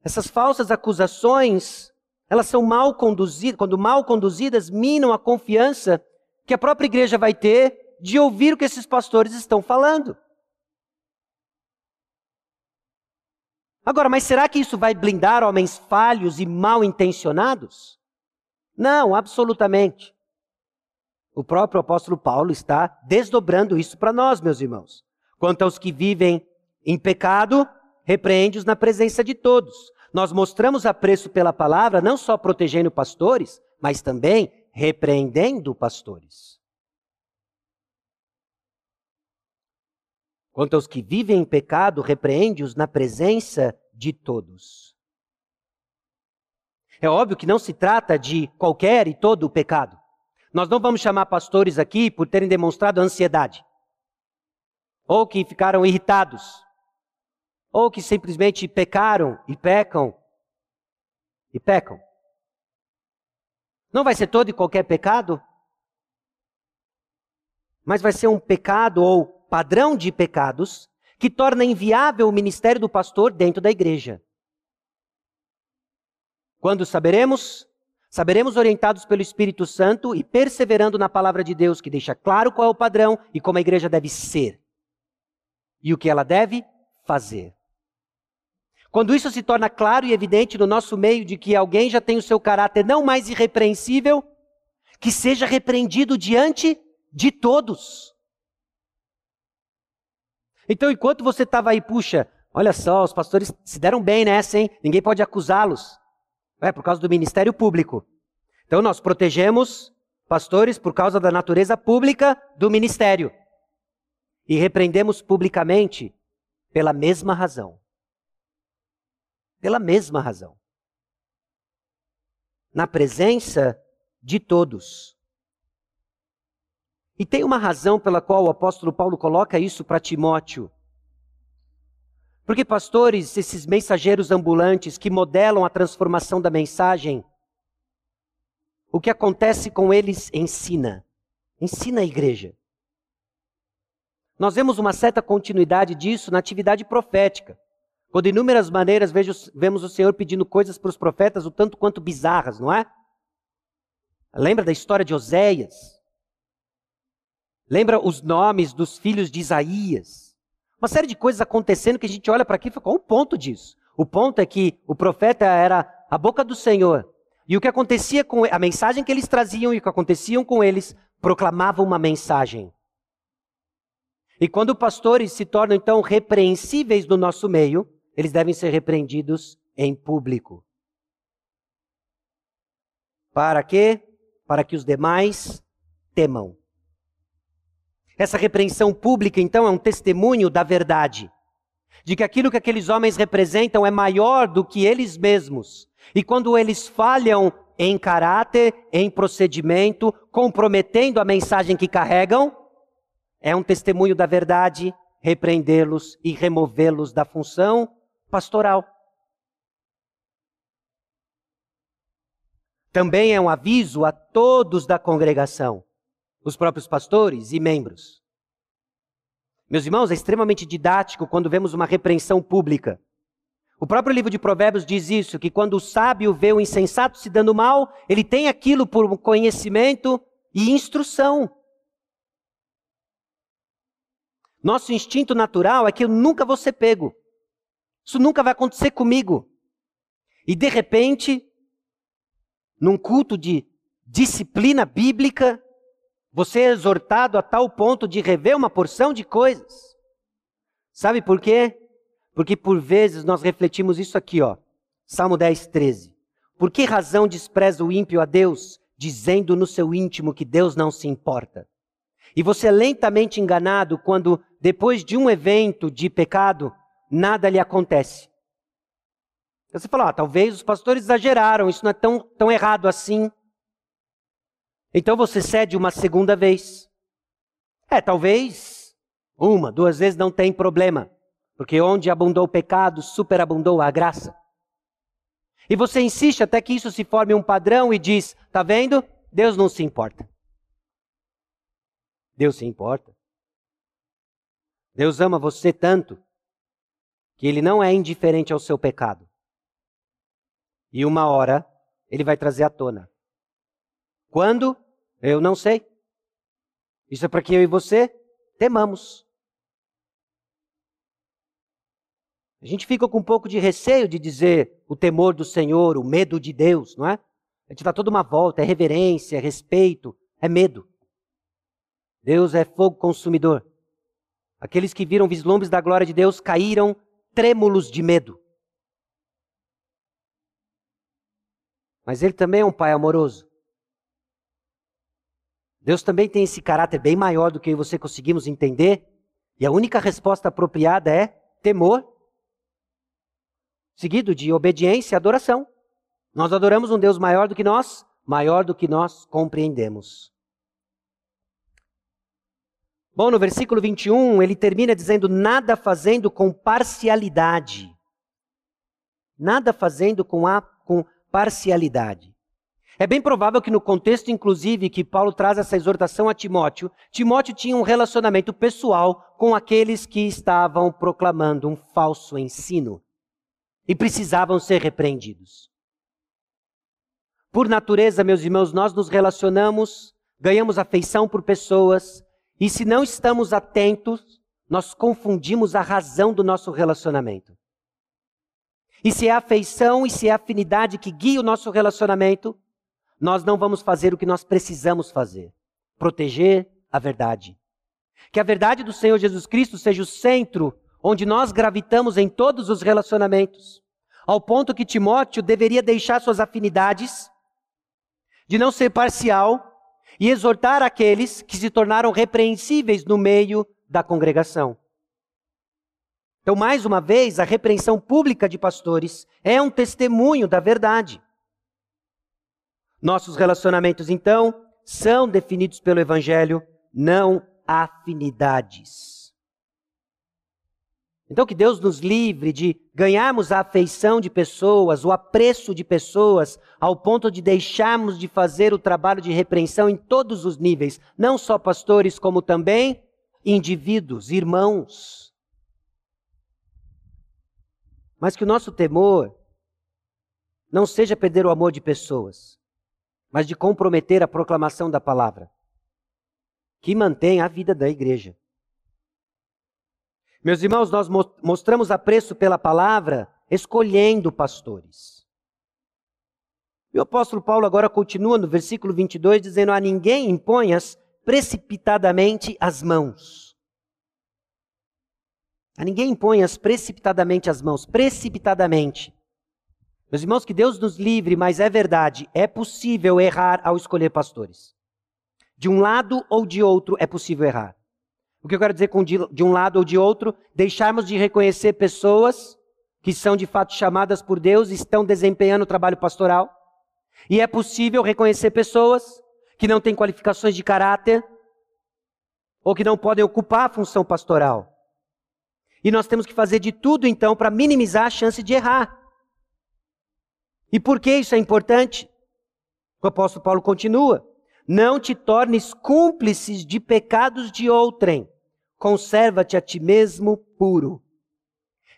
Essas falsas acusações, elas são mal conduzidas, quando mal conduzidas, minam a confiança que a própria igreja vai ter de ouvir o que esses pastores estão falando. Agora, mas será que isso vai blindar homens falhos e mal intencionados? Não, absolutamente. O próprio apóstolo Paulo está desdobrando isso para nós, meus irmãos. Quanto aos que vivem em pecado, repreende-os na presença de todos. Nós mostramos apreço pela palavra, não só protegendo pastores, mas também repreendendo pastores. Quanto aos que vivem em pecado, repreende-os na presença de todos. É óbvio que não se trata de qualquer e todo o pecado. Nós não vamos chamar pastores aqui por terem demonstrado ansiedade, ou que ficaram irritados, ou que simplesmente pecaram e pecam e pecam. Não vai ser todo e qualquer pecado, mas vai ser um pecado ou padrão de pecados que torna inviável o ministério do pastor dentro da igreja. Quando saberemos? Saberemos orientados pelo Espírito Santo e perseverando na palavra de Deus, que deixa claro qual é o padrão e como a igreja deve ser. E o que ela deve fazer. Quando isso se torna claro e evidente no nosso meio de que alguém já tem o seu caráter não mais irrepreensível, que seja repreendido diante de todos. Então, enquanto você estava aí, puxa, olha só, os pastores se deram bem nessa, hein? Ninguém pode acusá-los. É por causa do ministério público. Então, nós protegemos pastores por causa da natureza pública do ministério. E repreendemos publicamente pela mesma razão. Pela mesma razão. Na presença de todos. E tem uma razão pela qual o apóstolo Paulo coloca isso para Timóteo. Porque pastores, esses mensageiros ambulantes que modelam a transformação da mensagem, o que acontece com eles ensina. Ensina a igreja. Nós vemos uma certa continuidade disso na atividade profética. Quando inúmeras maneiras vejo, vemos o Senhor pedindo coisas para os profetas, o tanto quanto bizarras, não é? Lembra da história de Oséias? Lembra os nomes dos filhos de Isaías? Uma série de coisas acontecendo que a gente olha para aqui e fala, qual o ponto disso? O ponto é que o profeta era a boca do Senhor. E o que acontecia com a mensagem que eles traziam e o que acontecia com eles proclamavam uma mensagem. E quando pastores se tornam então repreensíveis no nosso meio, eles devem ser repreendidos em público. Para quê? Para que os demais temam. Essa repreensão pública, então, é um testemunho da verdade. De que aquilo que aqueles homens representam é maior do que eles mesmos. E quando eles falham em caráter, em procedimento, comprometendo a mensagem que carregam, é um testemunho da verdade repreendê-los e removê-los da função pastoral. Também é um aviso a todos da congregação os próprios pastores e membros. Meus irmãos, é extremamente didático quando vemos uma repreensão pública. O próprio livro de Provérbios diz isso, que quando o sábio vê o insensato se dando mal, ele tem aquilo por conhecimento e instrução. Nosso instinto natural é que eu nunca vou ser pego. Isso nunca vai acontecer comigo. E de repente, num culto de disciplina bíblica, você é exortado a tal ponto de rever uma porção de coisas. Sabe por quê? Porque por vezes nós refletimos isso aqui, ó. Salmo 10, 13. Por que razão despreza o ímpio a Deus, dizendo no seu íntimo que Deus não se importa? E você é lentamente enganado quando, depois de um evento de pecado, nada lhe acontece. Você fala, ah, talvez os pastores exageraram, isso não é tão, tão errado assim. Então você cede uma segunda vez. É, talvez uma, duas vezes não tem problema, porque onde abundou o pecado, superabundou a graça. E você insiste até que isso se forme um padrão e diz: tá vendo? Deus não se importa. Deus se importa. Deus ama você tanto que ele não é indiferente ao seu pecado. E uma hora ele vai trazer à tona. Quando? Eu não sei. Isso é para que eu e você temamos. A gente fica com um pouco de receio de dizer o temor do Senhor, o medo de Deus, não é? A gente dá toda uma volta, é reverência, é respeito, é medo. Deus é fogo consumidor. Aqueles que viram vislumbres da glória de Deus caíram trêmulos de medo. Mas Ele também é um Pai amoroso. Deus também tem esse caráter bem maior do que você conseguimos entender, e a única resposta apropriada é temor, seguido de obediência e adoração. Nós adoramos um Deus maior do que nós, maior do que nós compreendemos. Bom, no versículo 21, ele termina dizendo: nada fazendo com parcialidade. Nada fazendo com, a, com parcialidade. É bem provável que no contexto, inclusive, que Paulo traz essa exortação a Timóteo, Timóteo tinha um relacionamento pessoal com aqueles que estavam proclamando um falso ensino e precisavam ser repreendidos. Por natureza, meus irmãos, nós nos relacionamos, ganhamos afeição por pessoas, e se não estamos atentos, nós confundimos a razão do nosso relacionamento. E se é afeição e se é afinidade que guia o nosso relacionamento, nós não vamos fazer o que nós precisamos fazer: proteger a verdade. Que a verdade do Senhor Jesus Cristo seja o centro onde nós gravitamos em todos os relacionamentos, ao ponto que Timóteo deveria deixar suas afinidades, de não ser parcial e exortar aqueles que se tornaram repreensíveis no meio da congregação. Então, mais uma vez, a repreensão pública de pastores é um testemunho da verdade. Nossos relacionamentos, então, são definidos pelo Evangelho, não afinidades. Então, que Deus nos livre de ganharmos a afeição de pessoas, o apreço de pessoas, ao ponto de deixarmos de fazer o trabalho de repreensão em todos os níveis, não só pastores, como também indivíduos, irmãos. Mas que o nosso temor não seja perder o amor de pessoas, mas de comprometer a proclamação da palavra, que mantém a vida da igreja. Meus irmãos, nós mostramos apreço pela palavra escolhendo pastores. E o apóstolo Paulo agora continua no versículo 22 dizendo: A ninguém imponhas precipitadamente as mãos. A ninguém imponhas precipitadamente as mãos, precipitadamente. Meus irmãos, que Deus nos livre, mas é verdade, é possível errar ao escolher pastores. De um lado ou de outro é possível errar. O que eu quero dizer com de, de um lado ou de outro, deixarmos de reconhecer pessoas que são de fato chamadas por Deus e estão desempenhando o trabalho pastoral. E é possível reconhecer pessoas que não têm qualificações de caráter ou que não podem ocupar a função pastoral. E nós temos que fazer de tudo então para minimizar a chance de errar. E por que isso é importante? O apóstolo Paulo continua: Não te tornes cúmplices de pecados de outrem conserva-te a ti mesmo puro.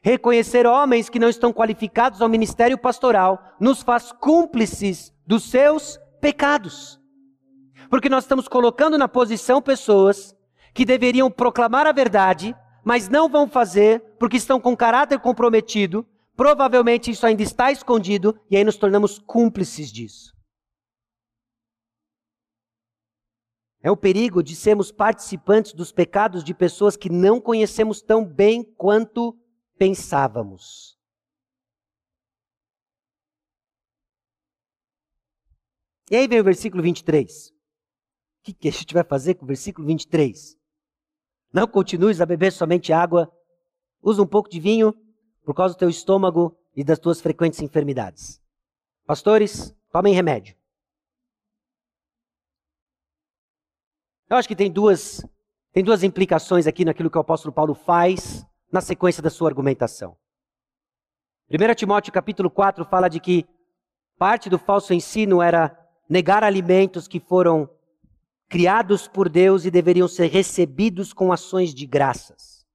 Reconhecer homens que não estão qualificados ao ministério pastoral nos faz cúmplices dos seus pecados. Porque nós estamos colocando na posição pessoas que deveriam proclamar a verdade, mas não vão fazer porque estão com caráter comprometido. Provavelmente isso ainda está escondido e aí nos tornamos cúmplices disso. É o perigo de sermos participantes dos pecados de pessoas que não conhecemos tão bem quanto pensávamos. E aí vem o versículo 23. O que, que a gente vai fazer com o versículo 23? Não continues a beber somente água, usa um pouco de vinho por causa do teu estômago e das tuas frequentes enfermidades. Pastores, tomem remédio. Eu acho que tem duas, tem duas implicações aqui naquilo que o apóstolo Paulo faz na sequência da sua argumentação. 1 Timóteo capítulo 4 fala de que parte do falso ensino era negar alimentos que foram criados por Deus e deveriam ser recebidos com ações de graças.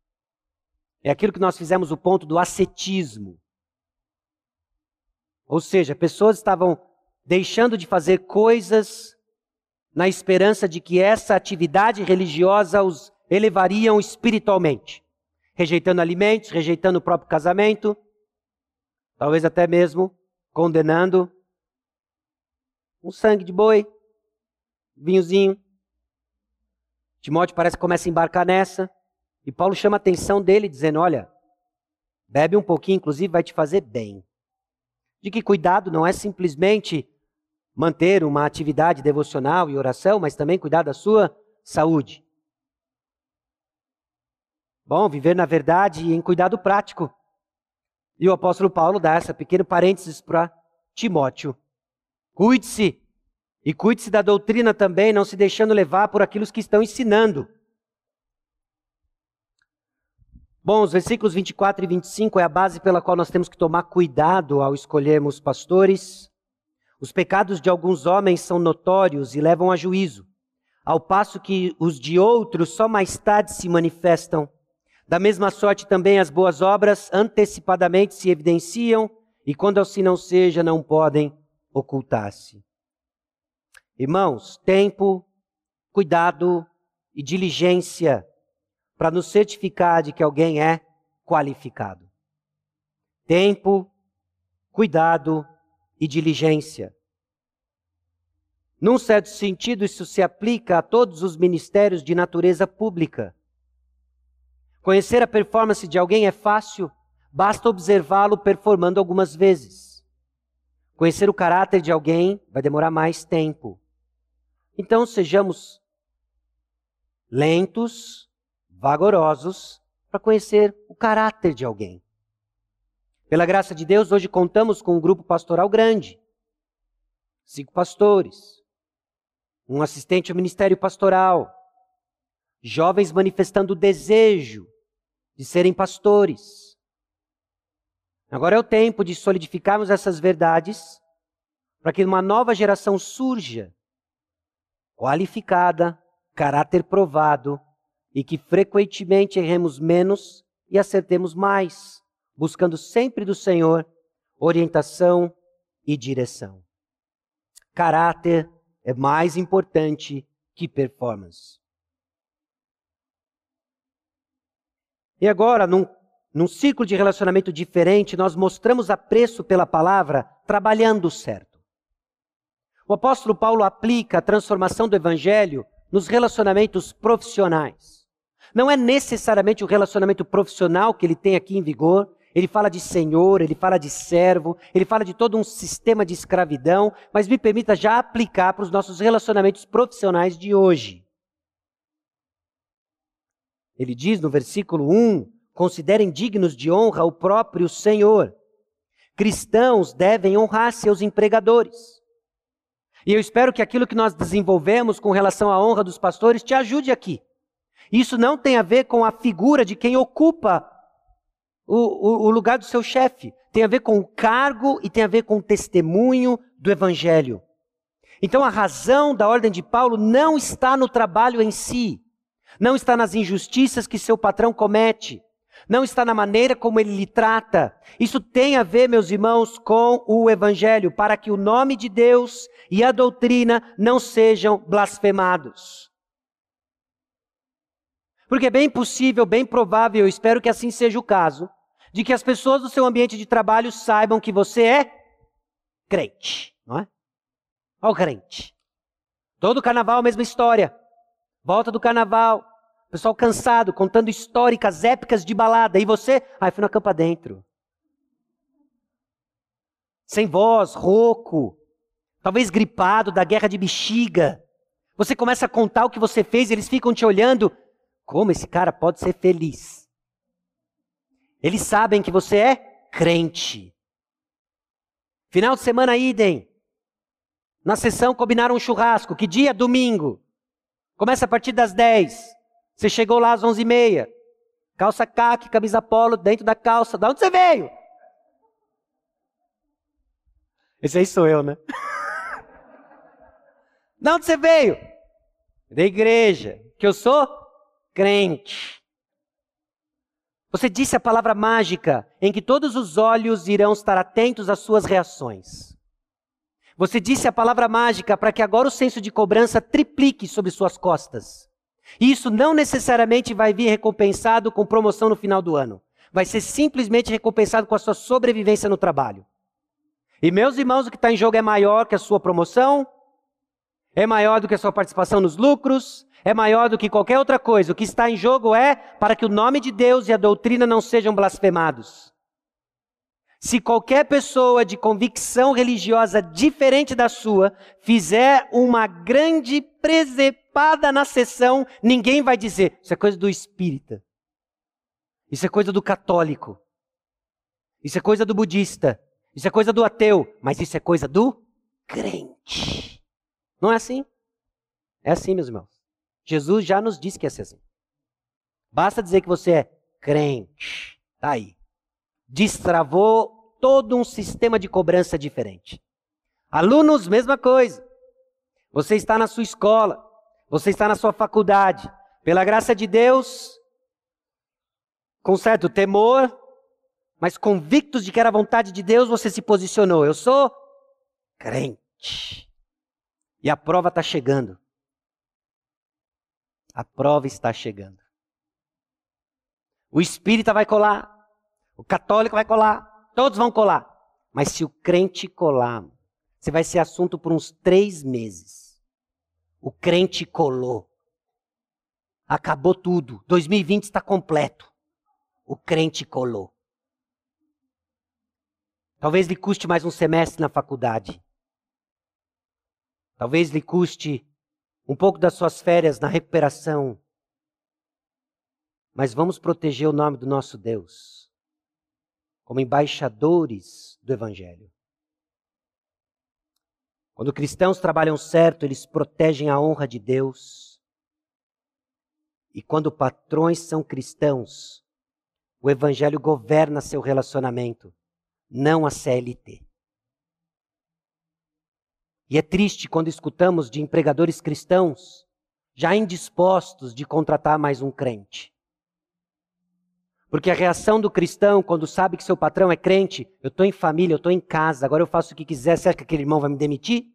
É aquilo que nós fizemos o ponto do ascetismo. Ou seja, pessoas estavam deixando de fazer coisas na esperança de que essa atividade religiosa os elevariam espiritualmente. rejeitando alimentos, rejeitando o próprio casamento, talvez até mesmo condenando um sangue de boi, vinhozinho. Timóteo parece que começa a embarcar nessa, e Paulo chama a atenção dele, dizendo: Olha, bebe um pouquinho, inclusive vai te fazer bem. De que cuidado não é simplesmente manter uma atividade devocional e oração, mas também cuidar da sua saúde. Bom, viver na verdade e em cuidado prático. E o apóstolo Paulo dá essa pequeno parênteses para Timóteo. Cuide-se e cuide-se da doutrina também, não se deixando levar por aquilo que estão ensinando. Bom, os versículos 24 e 25 é a base pela qual nós temos que tomar cuidado ao escolhermos pastores. Os pecados de alguns homens são notórios e levam a juízo, ao passo que os de outros só mais tarde se manifestam. Da mesma sorte também as boas obras antecipadamente se evidenciam e quando assim não seja, não podem ocultar-se. Irmãos, tempo, cuidado e diligência para nos certificar de que alguém é qualificado. Tempo, cuidado e diligência. Num certo sentido, isso se aplica a todos os ministérios de natureza pública. Conhecer a performance de alguém é fácil, basta observá-lo performando algumas vezes. Conhecer o caráter de alguém vai demorar mais tempo. Então sejamos lentos, vagarosos, para conhecer o caráter de alguém. Pela graça de Deus, hoje contamos com um grupo pastoral grande. Cinco pastores, um assistente ao ministério pastoral, jovens manifestando o desejo de serem pastores. Agora é o tempo de solidificarmos essas verdades para que uma nova geração surja, qualificada, caráter provado e que frequentemente erremos menos e acertemos mais, buscando sempre do Senhor orientação e direção. Caráter é mais importante que performance. E agora, num, num ciclo de relacionamento diferente, nós mostramos apreço pela palavra trabalhando certo. O apóstolo Paulo aplica a transformação do evangelho nos relacionamentos profissionais. Não é necessariamente o relacionamento profissional que ele tem aqui em vigor. Ele fala de senhor, ele fala de servo, ele fala de todo um sistema de escravidão, mas me permita já aplicar para os nossos relacionamentos profissionais de hoje. Ele diz no versículo 1: considerem dignos de honra o próprio Senhor. Cristãos devem honrar seus empregadores. E eu espero que aquilo que nós desenvolvemos com relação à honra dos pastores te ajude aqui. Isso não tem a ver com a figura de quem ocupa o, o, lugar do seu chefe. Tem a ver com o cargo e tem a ver com o testemunho do evangelho. Então a razão da ordem de Paulo não está no trabalho em si, não está nas injustiças que seu patrão comete, não está na maneira como ele lhe trata. Isso tem a ver, meus irmãos, com o Evangelho, para que o nome de Deus e a doutrina não sejam blasfemados. Porque é bem possível, bem provável, eu espero que assim seja o caso, de que as pessoas do seu ambiente de trabalho saibam que você é crente, não é? Olha o crente. Todo carnaval, a mesma história. Volta do carnaval, pessoal cansado, contando históricas, épicas de balada. E você? Ai, fui na campa dentro. Sem voz, rouco, talvez gripado da guerra de bexiga. Você começa a contar o que você fez e eles ficam te olhando. Como esse cara pode ser feliz? Eles sabem que você é crente. Final de semana, idem. Na sessão combinaram um churrasco. Que dia? Domingo. Começa a partir das 10. Você chegou lá às 11h30. Calça caque, camisa polo, dentro da calça. Da onde você veio? Esse aí sou eu, né? (laughs) da onde você veio? Da igreja. Que eu sou crente. Você disse a palavra mágica em que todos os olhos irão estar atentos às suas reações. Você disse a palavra mágica para que agora o senso de cobrança triplique sobre suas costas. E isso não necessariamente vai vir recompensado com promoção no final do ano. Vai ser simplesmente recompensado com a sua sobrevivência no trabalho. E meus irmãos, o que está em jogo é maior que a sua promoção, é maior do que a sua participação nos lucros, é maior do que qualquer outra coisa. O que está em jogo é para que o nome de Deus e a doutrina não sejam blasfemados. Se qualquer pessoa de convicção religiosa diferente da sua fizer uma grande presepada na sessão, ninguém vai dizer: Isso é coisa do espírita. Isso é coisa do católico. Isso é coisa do budista. Isso é coisa do ateu. Mas isso é coisa do crente. Não é assim? É assim, meus irmãos. Jesus já nos disse que ser assim. Basta dizer que você é crente. Está aí. Destravou todo um sistema de cobrança diferente. Alunos, mesma coisa. Você está na sua escola, você está na sua faculdade. Pela graça de Deus, com certo temor, mas convictos de que era a vontade de Deus, você se posicionou. Eu sou crente. E a prova está chegando. A prova está chegando. O espírita vai colar, o católico vai colar, todos vão colar. Mas se o crente colar, você vai ser assunto por uns três meses. O crente colou. Acabou tudo. 2020 está completo. O crente colou. Talvez lhe custe mais um semestre na faculdade. Talvez lhe custe um pouco das suas férias na recuperação. Mas vamos proteger o nome do nosso Deus como embaixadores do Evangelho. Quando cristãos trabalham certo, eles protegem a honra de Deus. E quando patrões são cristãos, o Evangelho governa seu relacionamento, não a CLT. E é triste quando escutamos de empregadores cristãos já indispostos de contratar mais um crente. Porque a reação do cristão, quando sabe que seu patrão é crente, eu estou em família, eu estou em casa, agora eu faço o que quiser, você acha que aquele irmão vai me demitir?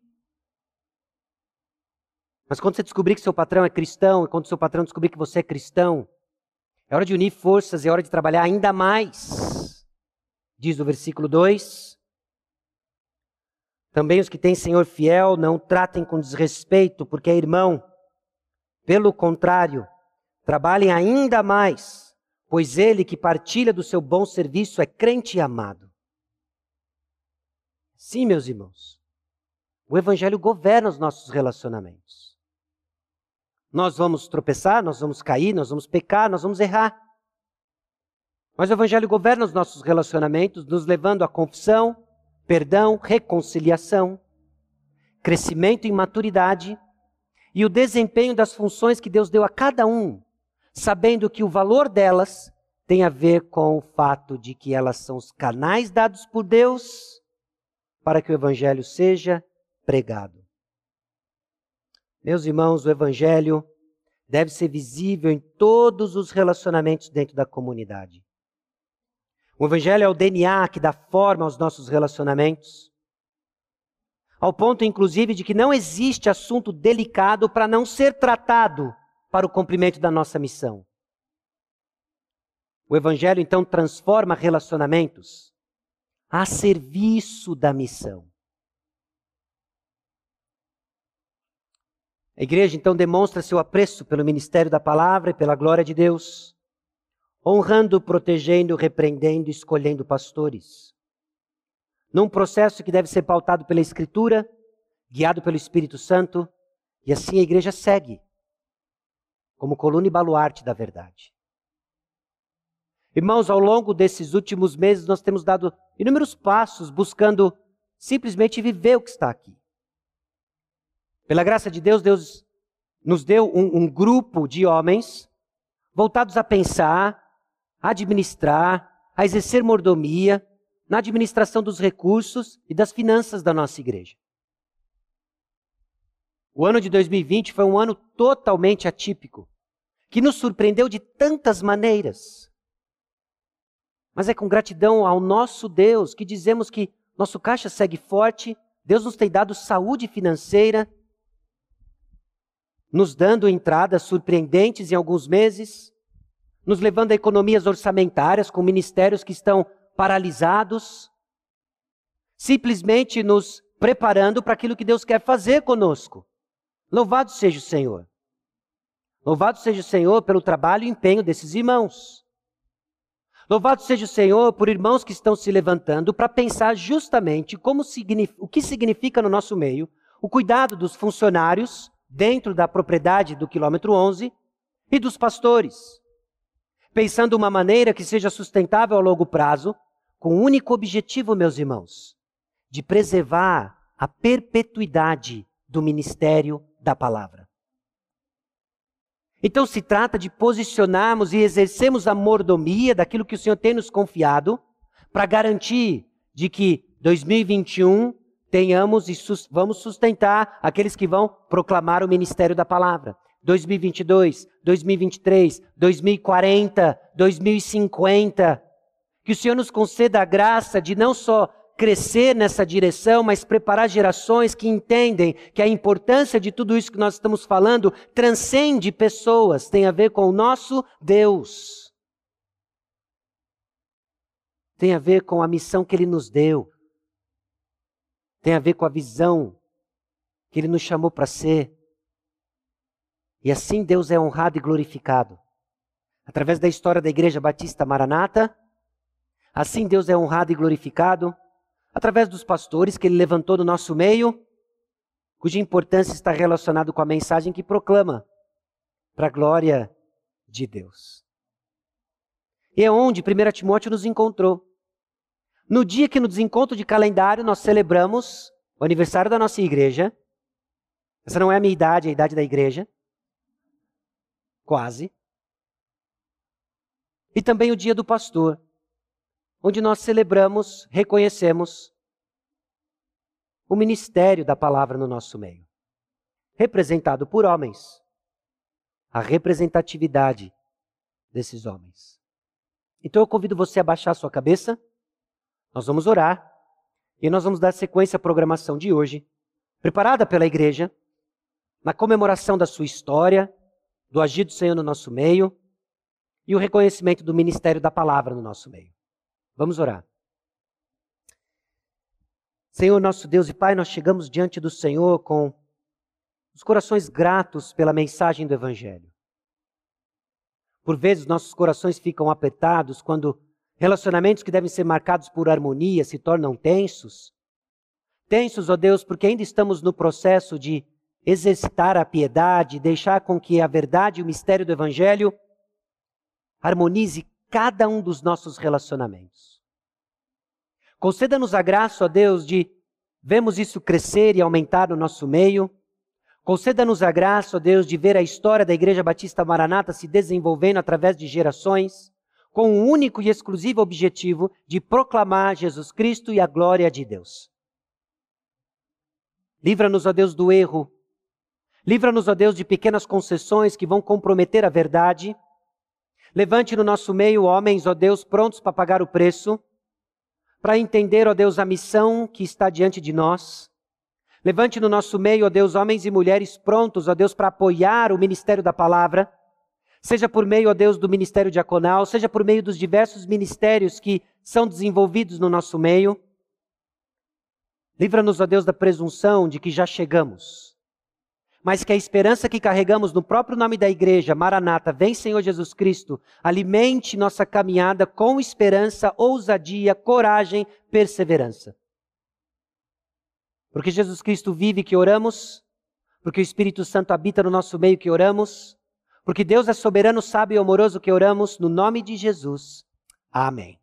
Mas quando você descobrir que seu patrão é cristão, e quando seu patrão descobrir que você é cristão, é hora de unir forças, é hora de trabalhar ainda mais. Diz o versículo 2: também os que têm Senhor fiel não tratem com desrespeito, porque é irmão. Pelo contrário, trabalhem ainda mais, pois ele que partilha do seu bom serviço é crente e amado. Sim, meus irmãos, o Evangelho governa os nossos relacionamentos. Nós vamos tropeçar, nós vamos cair, nós vamos pecar, nós vamos errar. Mas o Evangelho governa os nossos relacionamentos, nos levando à confissão, perdão, reconciliação, crescimento em maturidade e o desempenho das funções que Deus deu a cada um, sabendo que o valor delas tem a ver com o fato de que elas são os canais dados por Deus para que o Evangelho seja pregado. Meus irmãos, o Evangelho deve ser visível em todos os relacionamentos dentro da comunidade. O Evangelho é o DNA que dá forma aos nossos relacionamentos. Ao ponto, inclusive, de que não existe assunto delicado para não ser tratado para o cumprimento da nossa missão. O Evangelho, então, transforma relacionamentos a serviço da missão. A igreja, então, demonstra seu apreço pelo ministério da palavra e pela glória de Deus honrando, protegendo, repreendendo, escolhendo pastores. Num processo que deve ser pautado pela Escritura, guiado pelo Espírito Santo, e assim a igreja segue, como coluna e baluarte da verdade. Irmãos, ao longo desses últimos meses, nós temos dado inúmeros passos buscando simplesmente viver o que está aqui. Pela graça de Deus, Deus nos deu um, um grupo de homens voltados a pensar, administrar, a exercer mordomia na administração dos recursos e das finanças da nossa igreja. O ano de 2020 foi um ano totalmente atípico, que nos surpreendeu de tantas maneiras. Mas é com gratidão ao nosso Deus que dizemos que nosso caixa segue forte, Deus nos tem dado saúde financeira. nos dando entradas surpreendentes em alguns meses, nos levando a economias orçamentárias com ministérios que estão paralisados, simplesmente nos preparando para aquilo que Deus quer fazer conosco. Louvado seja o Senhor. Louvado seja o Senhor pelo trabalho e empenho desses irmãos. Louvado seja o Senhor por irmãos que estão se levantando para pensar justamente como o que significa no nosso meio o cuidado dos funcionários dentro da propriedade do quilômetro 11 e dos pastores, pensando uma maneira que seja sustentável a longo prazo, com o um único objetivo, meus irmãos, de preservar a perpetuidade do ministério da palavra. Então se trata de posicionarmos e exercermos a mordomia daquilo que o Senhor tem nos confiado para garantir de que 2021 tenhamos e sus vamos sustentar aqueles que vão proclamar o ministério da palavra. 2022, 2023, 2040, 2050. Que o Senhor nos conceda a graça de não só crescer nessa direção, mas preparar gerações que entendem que a importância de tudo isso que nós estamos falando transcende pessoas, tem a ver com o nosso Deus. Tem a ver com a missão que Ele nos deu. Tem a ver com a visão que Ele nos chamou para ser. E assim Deus é honrado e glorificado. Através da história da Igreja Batista Maranata, assim Deus é honrado e glorificado através dos pastores que ele levantou no nosso meio, cuja importância está relacionada com a mensagem que proclama para a glória de Deus. E é onde 1 Timóteo nos encontrou. No dia que no desencontro de calendário nós celebramos o aniversário da nossa igreja. Essa não é a minha idade, é a idade da igreja. Quase. E também o dia do pastor onde nós celebramos, reconhecemos o ministério da palavra no nosso meio, representado por homens, a representatividade desses homens. Então eu convido você a baixar sua cabeça, nós vamos orar e nós vamos dar sequência à programação de hoje, preparada pela igreja, na comemoração da sua história, do agir do Senhor no nosso meio e o reconhecimento do ministério da palavra no nosso meio. Vamos orar. Senhor, nosso Deus e Pai, nós chegamos diante do Senhor com os corações gratos pela mensagem do Evangelho. Por vezes nossos corações ficam apertados quando relacionamentos que devem ser marcados por harmonia se tornam tensos. Tensos, ó Deus, porque ainda estamos no processo de exercitar a piedade, deixar com que a verdade e o mistério do Evangelho harmonize cada um dos nossos relacionamentos. Conceda-nos a graça, ó Deus, de vemos isso crescer e aumentar no nosso meio. Conceda-nos a graça, ó Deus, de ver a história da Igreja Batista Maranata se desenvolvendo através de gerações, com o um único e exclusivo objetivo de proclamar Jesus Cristo e a glória de Deus. Livra-nos, ó Deus, do erro. Livra-nos, ó Deus, de pequenas concessões que vão comprometer a verdade Levante no nosso meio homens, ó Deus, prontos para pagar o preço, para entender, ó Deus, a missão que está diante de nós. Levante no nosso meio, ó Deus, homens e mulheres prontos, ó Deus, para apoiar o ministério da palavra, seja por meio, ó Deus, do ministério diaconal, seja por meio dos diversos ministérios que são desenvolvidos no nosso meio. Livra-nos, ó Deus, da presunção de que já chegamos mas que a esperança que carregamos no próprio nome da igreja, Maranata, vem Senhor Jesus Cristo, alimente nossa caminhada com esperança, ousadia, coragem, perseverança. Porque Jesus Cristo vive que oramos, porque o Espírito Santo habita no nosso meio que oramos, porque Deus é soberano, sábio e amoroso que oramos, no nome de Jesus. Amém.